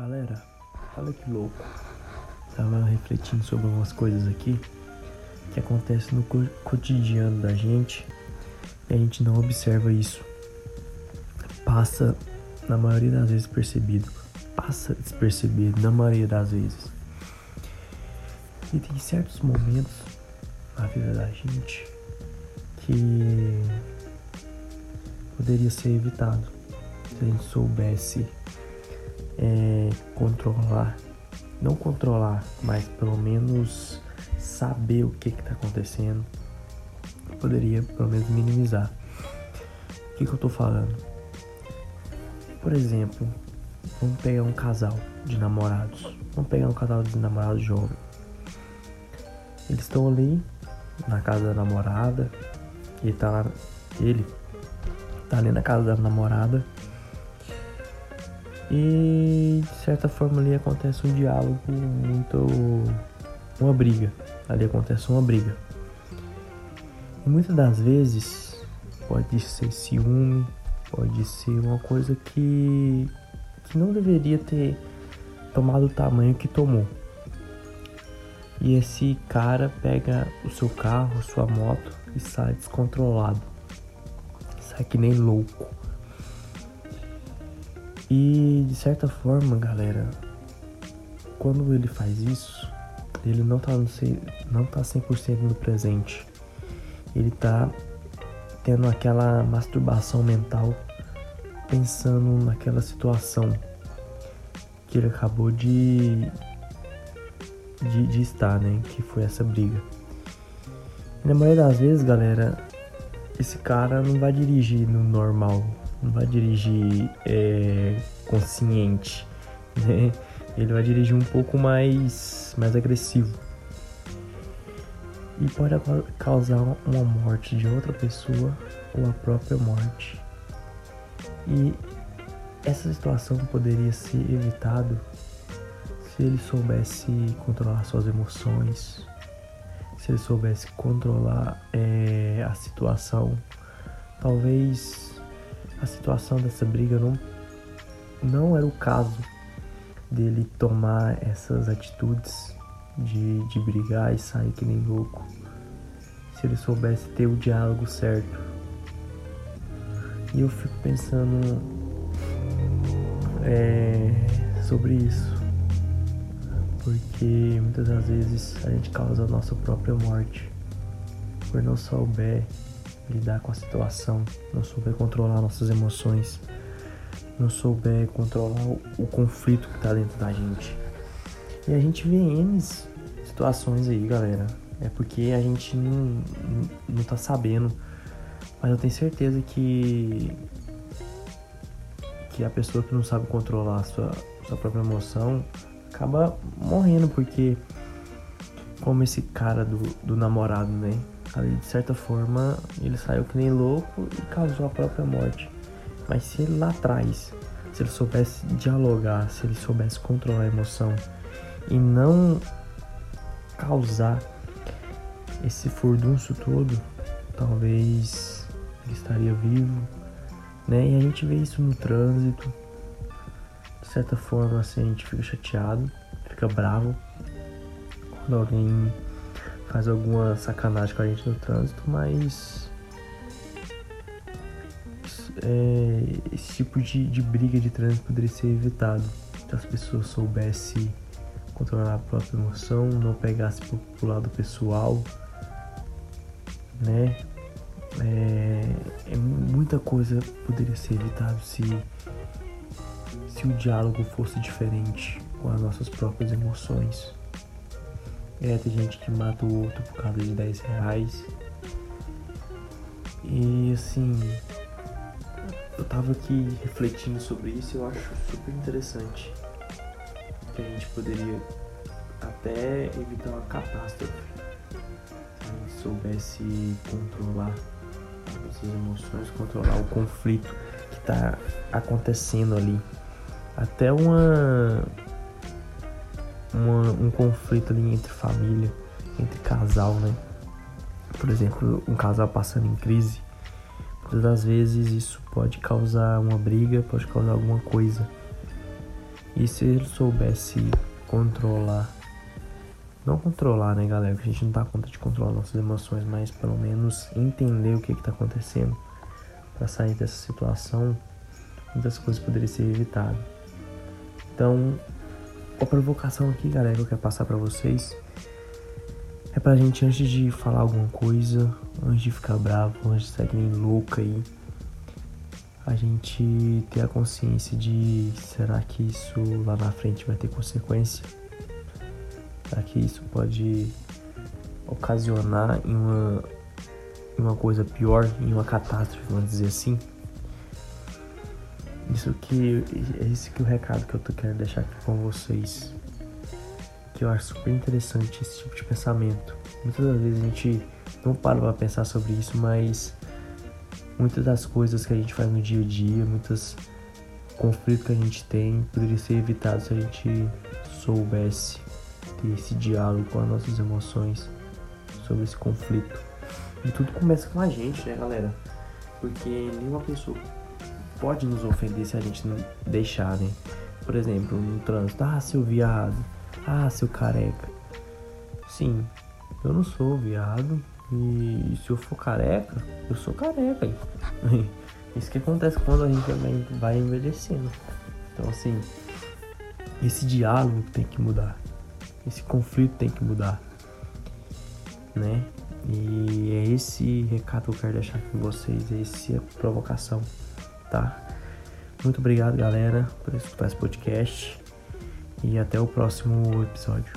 Galera, olha que louco. Tava refletindo sobre algumas coisas aqui que acontecem no cotidiano da gente e a gente não observa isso. Passa, na maioria das vezes, percebido. Passa despercebido, na maioria das vezes. E tem certos momentos na vida da gente que poderia ser evitado se a gente soubesse é, controlar, não controlar, mas pelo menos saber o que está acontecendo, poderia pelo menos minimizar. O que, que eu estou falando? Por exemplo, vamos pegar um casal de namorados. Vamos pegar um casal de namorados jovem. Eles estão ali na casa da namorada. Ele tá lá, ele tá ali na casa da namorada e de certa forma ali acontece um diálogo muito. uma briga. Ali acontece uma briga. E muitas das vezes pode ser ciúme, pode ser uma coisa que, que não deveria ter tomado o tamanho que tomou. E esse cara pega o seu carro, sua moto e sai descontrolado. Sai que nem louco. E de certa forma, galera, quando ele faz isso, ele não tá, não tá 100% no presente. Ele tá tendo aquela masturbação mental, pensando naquela situação que ele acabou de, de, de estar, né? Que foi essa briga. Na maioria das vezes, galera, esse cara não vai dirigir no normal, não vai dirigir é, consciente, né? Ele vai dirigir um pouco mais, mais agressivo. E pode causar uma morte de outra pessoa ou a própria morte. E essa situação poderia ser evitado se ele soubesse controlar suas emoções, se ele soubesse controlar é, a situação. Talvez a situação dessa briga não, não era o caso dele tomar essas atitudes de, de brigar e sair que nem louco. Se ele soubesse ter o diálogo certo. E eu fico pensando é, sobre isso. Porque muitas das vezes a gente causa a nossa própria morte por não souber lidar com a situação, não souber controlar nossas emoções, não souber controlar o, o conflito que tá dentro da gente. E a gente vê N situações aí, galera. É porque a gente não, não, não tá sabendo. Mas eu tenho certeza que que a pessoa que não sabe controlar a sua, sua própria emoção acaba morrendo, porque como esse cara do, do namorado, né? Ali de certa forma ele saiu que nem louco e causou a própria morte. Mas se ele lá atrás, se ele soubesse dialogar, se ele soubesse controlar a emoção e não causar esse furdunço todo, talvez ele estaria vivo, né? E a gente vê isso no trânsito. De certa forma, assim, a gente fica chateado, fica bravo quando alguém faz alguma sacanagem com a gente no trânsito, mas é, esse tipo de, de briga de trânsito poderia ser evitado se as pessoas soubessem controlar a própria emoção, não pegasse pro, pro lado pessoal, né? É, é, muita coisa poderia ser evitado se se o diálogo fosse diferente com as nossas próprias emoções. É, tem gente que mata o outro por causa de 10 reais. E assim, eu tava aqui refletindo sobre isso e eu acho super interessante. Que a gente poderia até evitar uma catástrofe se a gente soubesse controlar as emoções, controlar o conflito que tá acontecendo ali. Até uma uma, um conflito ali entre família, entre casal, né? Por exemplo, um casal passando em crise, muitas das vezes isso pode causar uma briga, pode causar alguma coisa. E se ele soubesse controlar, não controlar, né, galera? Porque a gente não tá conta de controlar nossas emoções, mas pelo menos entender o que que tá acontecendo para sair dessa situação, muitas coisas poderiam ser evitadas. Então, a provocação aqui, galera, que eu quero passar para vocês é pra gente, antes de falar alguma coisa, antes de ficar bravo, antes de sair nem louco aí, a gente ter a consciência de será que isso lá na frente vai ter consequência? Será que isso pode ocasionar em uma, em uma coisa pior, em uma catástrofe, vamos dizer assim? Isso que é esse que é o recado que eu tô querendo deixar aqui com vocês. Que eu acho super interessante esse tipo de pensamento. Muitas das vezes a gente não para pra pensar sobre isso, mas muitas das coisas que a gente faz no dia a dia, muitos conflitos que a gente tem, poderiam ser evitados se a gente soubesse ter esse diálogo com as nossas emoções sobre esse conflito. E tudo começa com a gente, né, galera? Porque nenhuma pessoa pode nos ofender se a gente não deixar, né? Por exemplo, no trânsito, ah, seu viado, ah, seu careca. Sim, eu não sou viado e se eu for careca, eu sou careca. Isso que acontece quando a gente vai envelhecendo. Então, assim, esse diálogo tem que mudar. Esse conflito tem que mudar. Né? E é esse recado que eu quero deixar com vocês, é essa provocação tá? Muito obrigado, galera, por escutar esse podcast e até o próximo episódio.